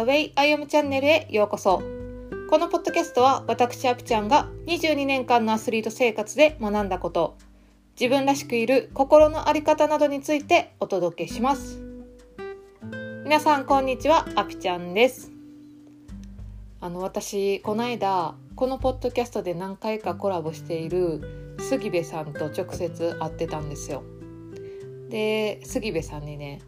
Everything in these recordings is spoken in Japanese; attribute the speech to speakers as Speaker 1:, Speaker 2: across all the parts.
Speaker 1: The Way I Am チャンネルへようこそ。このポッドキャストは私アピちゃんが22年間のアスリート生活で学んだこと、自分らしくいる心の在り方などについてお届けします。皆さんこんにちは、アピちゃんです。あの私この間このポッドキャストで何回かコラボしている杉部さんと直接会ってたんですよ。で杉部さんにね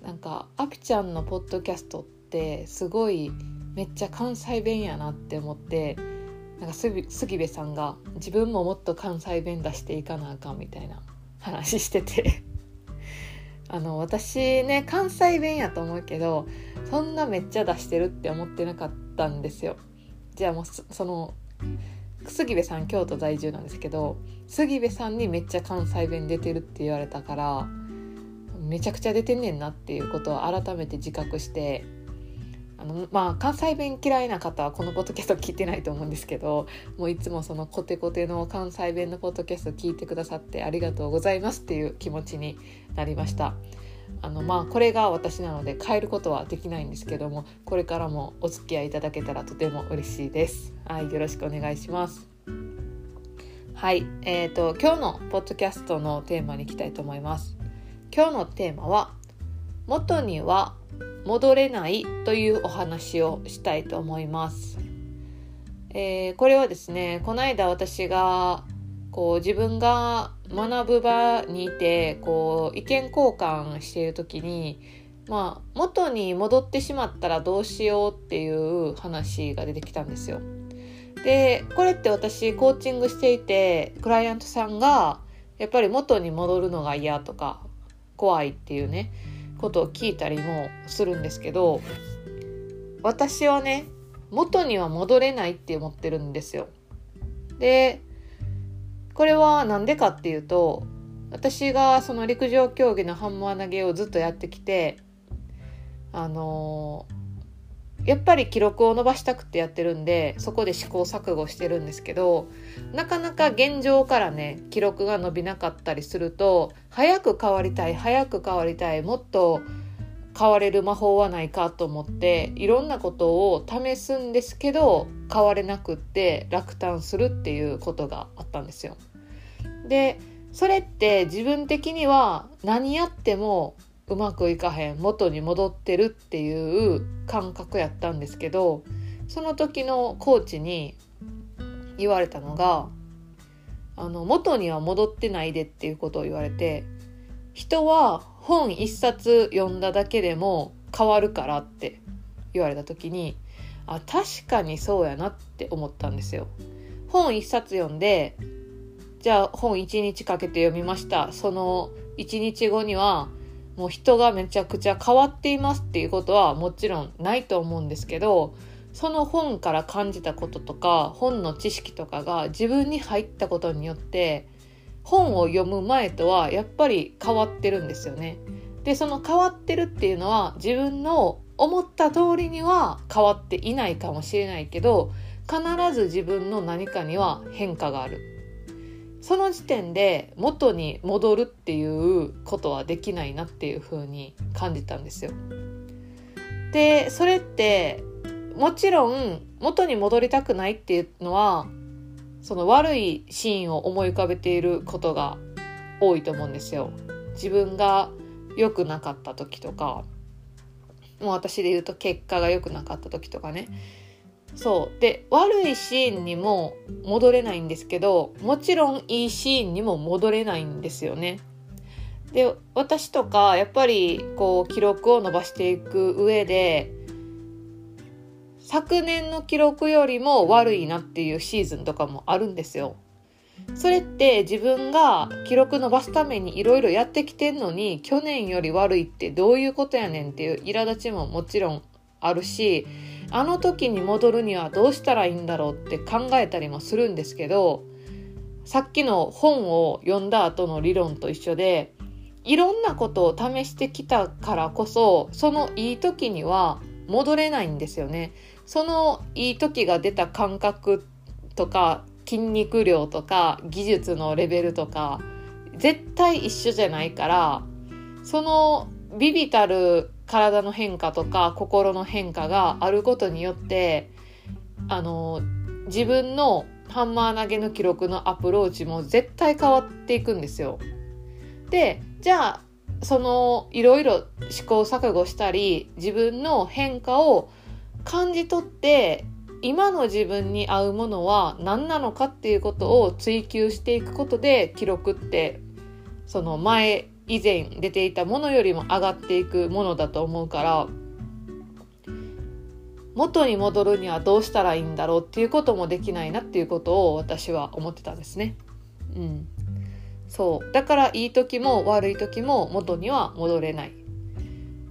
Speaker 1: なんかアピちゃんのポッドキャストっってすごいめっちゃ関西弁やなって思ってなんか杉部さんが自分ももっと関西弁出していかなあかんみたいな話してて あの私ね関西弁やと思うけどそんなめっちゃ出してるって思ってなかったんですよ。じゃあもうその杉部さん京都在住なんですけど杉部さんにめっちゃ関西弁出てるって言われたからめちゃくちゃ出てんねんなっていうことを改めて自覚してあのまあ関西弁嫌いな方はこのポッドキャスト聞いてないと思うんですけどもういつもそのコテコテの関西弁のポッドキャスト聞いてくださってありがとうございますっていう気持ちになりました。あのまあこれが私なので変えることはできないんですけどもこれからもお付き合いいただけたらとても嬉しいです。はい、よろしくお願いします。はい、えーと今日のポッドキャストのテーマに行きたいと思います。今日のテーマは元には戻れないというお話をしたいと思います。えー、これはですねこの間私がこう自分が学ぶ場にいてこう意見交換している時にまあ元に戻ってしまったらどうしようっていう話が出てきたんですよ。でこれって私コーチングしていてクライアントさんがやっぱり元に戻るのが嫌とか怖いっていうねことを聞いたりもするんですけど私はね元には戻れないって思ってるんですよ。でこれは何でかっていうと私がその陸上競技のハンマー投げをずっとやってきてあのーやっぱり記録を伸ばしたくてやってるんでそこで試行錯誤してるんですけどなかなか現状からね記録が伸びなかったりすると早く変わりたい早く変わりたいもっと変われる魔法はないかと思っていろんなことを試すんですけど変われなくって落胆するっていうことがあったんですよ。でそれって自分的には何やってもうまくいかへん元に戻ってるっていう感覚やったんですけどその時のコーチに言われたのがあの元には戻ってないでっていうことを言われて人は本一冊読んだだけでも変わるからって言われた時にあ確かにそうやなって思ったんですよ。本一冊読んでじゃあ本一日かけて読みましたその一日後にはもう人がめちゃくちゃ変わっていますっていうことはもちろんないと思うんですけどその本から感じたこととか本の知識とかが自分に入ったことによって本を読む前とはやっぱり変わってるんですよね。でその変わってるっていうのは自分の思った通りには変わっていないかもしれないけど必ず自分の何かには変化があるその時点で元に戻るっていうことはできないなっていう風に感じたんですよ。でそれってもちろん元に戻りたくないっていうのはその悪いシーンを思い浮かべていることが多いと思うんですよ。自分が良くなかった時とかもう私で言うと結果が良くなかった時とかねそうで悪いシーンにも戻れないんですけどもちろんいいシーンにも戻れないんですよね。で私とかやっぱりこう記録を伸ばしていく上で昨年の記録よりも悪いなっていうシーズンとかもあるんですよ。それって自分が記録伸ばすためにいろいろやってきてんのに去年より悪いってどういうことやねんっていう苛立ちももちろんあるしあの時に戻るにはどうしたらいいんだろうって考えたりもするんですけどさっきの本を読んだ後の理論と一緒でいろんなことを試してきたからこそそのいい時には戻れないんですよね。そのいい時が出た感覚とか筋肉量とか技術のレベルとか絶対一緒じゃないからそのビビたる体の変化とか心の変化があることによってあの自分のハンマー投げの記録のアプローチも絶対変わっていくんですよ。でじゃあそのいろいろ試行錯誤したり自分の変化を感じ取って今の自分に合うものは何なのかっていうことを追求していくことで記録ってその前以前出ていたものよりも上がっていくものだと思うから元に戻るにはどうしたらいいんだろうっていうこともできないなっていうことを私は思ってたんですね。うん、そうだからいい時も悪い時も元には戻れない。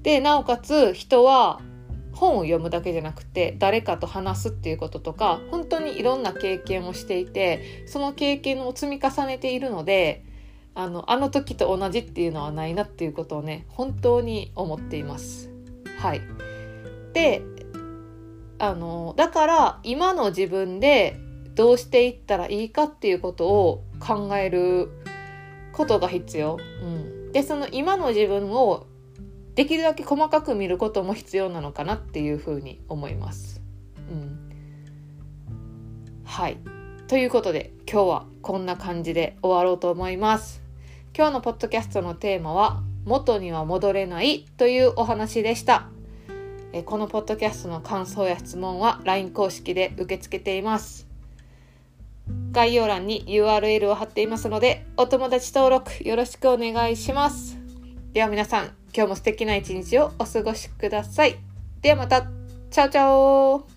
Speaker 1: でなおかつ人は本を読むだけじゃなくて誰かと話すっていうこととか本当にいろんな経験をしていてその経験を積み重ねているのであのあの時と同じっていうのはないなっていうことをね本当に思っています。はい、であのだから今の自分でどうしていったらいいかっていうことを考えることが必要。うん、でその今の自分をできるだけ細かく見ることも必要なのかなっていうふうに思います。うん、はい。ということで今日はこんな感じで終わろうと思います。今日のポッドキャストのテーマは元には戻れないというお話でした。えこのポッドキャストの感想や質問は LINE 公式で受け付けています。概要欄に URL を貼っていますのでお友達登録よろしくお願いします。では皆さん今日も素敵な一日をお過ごしください。ではまた。チャオチャオ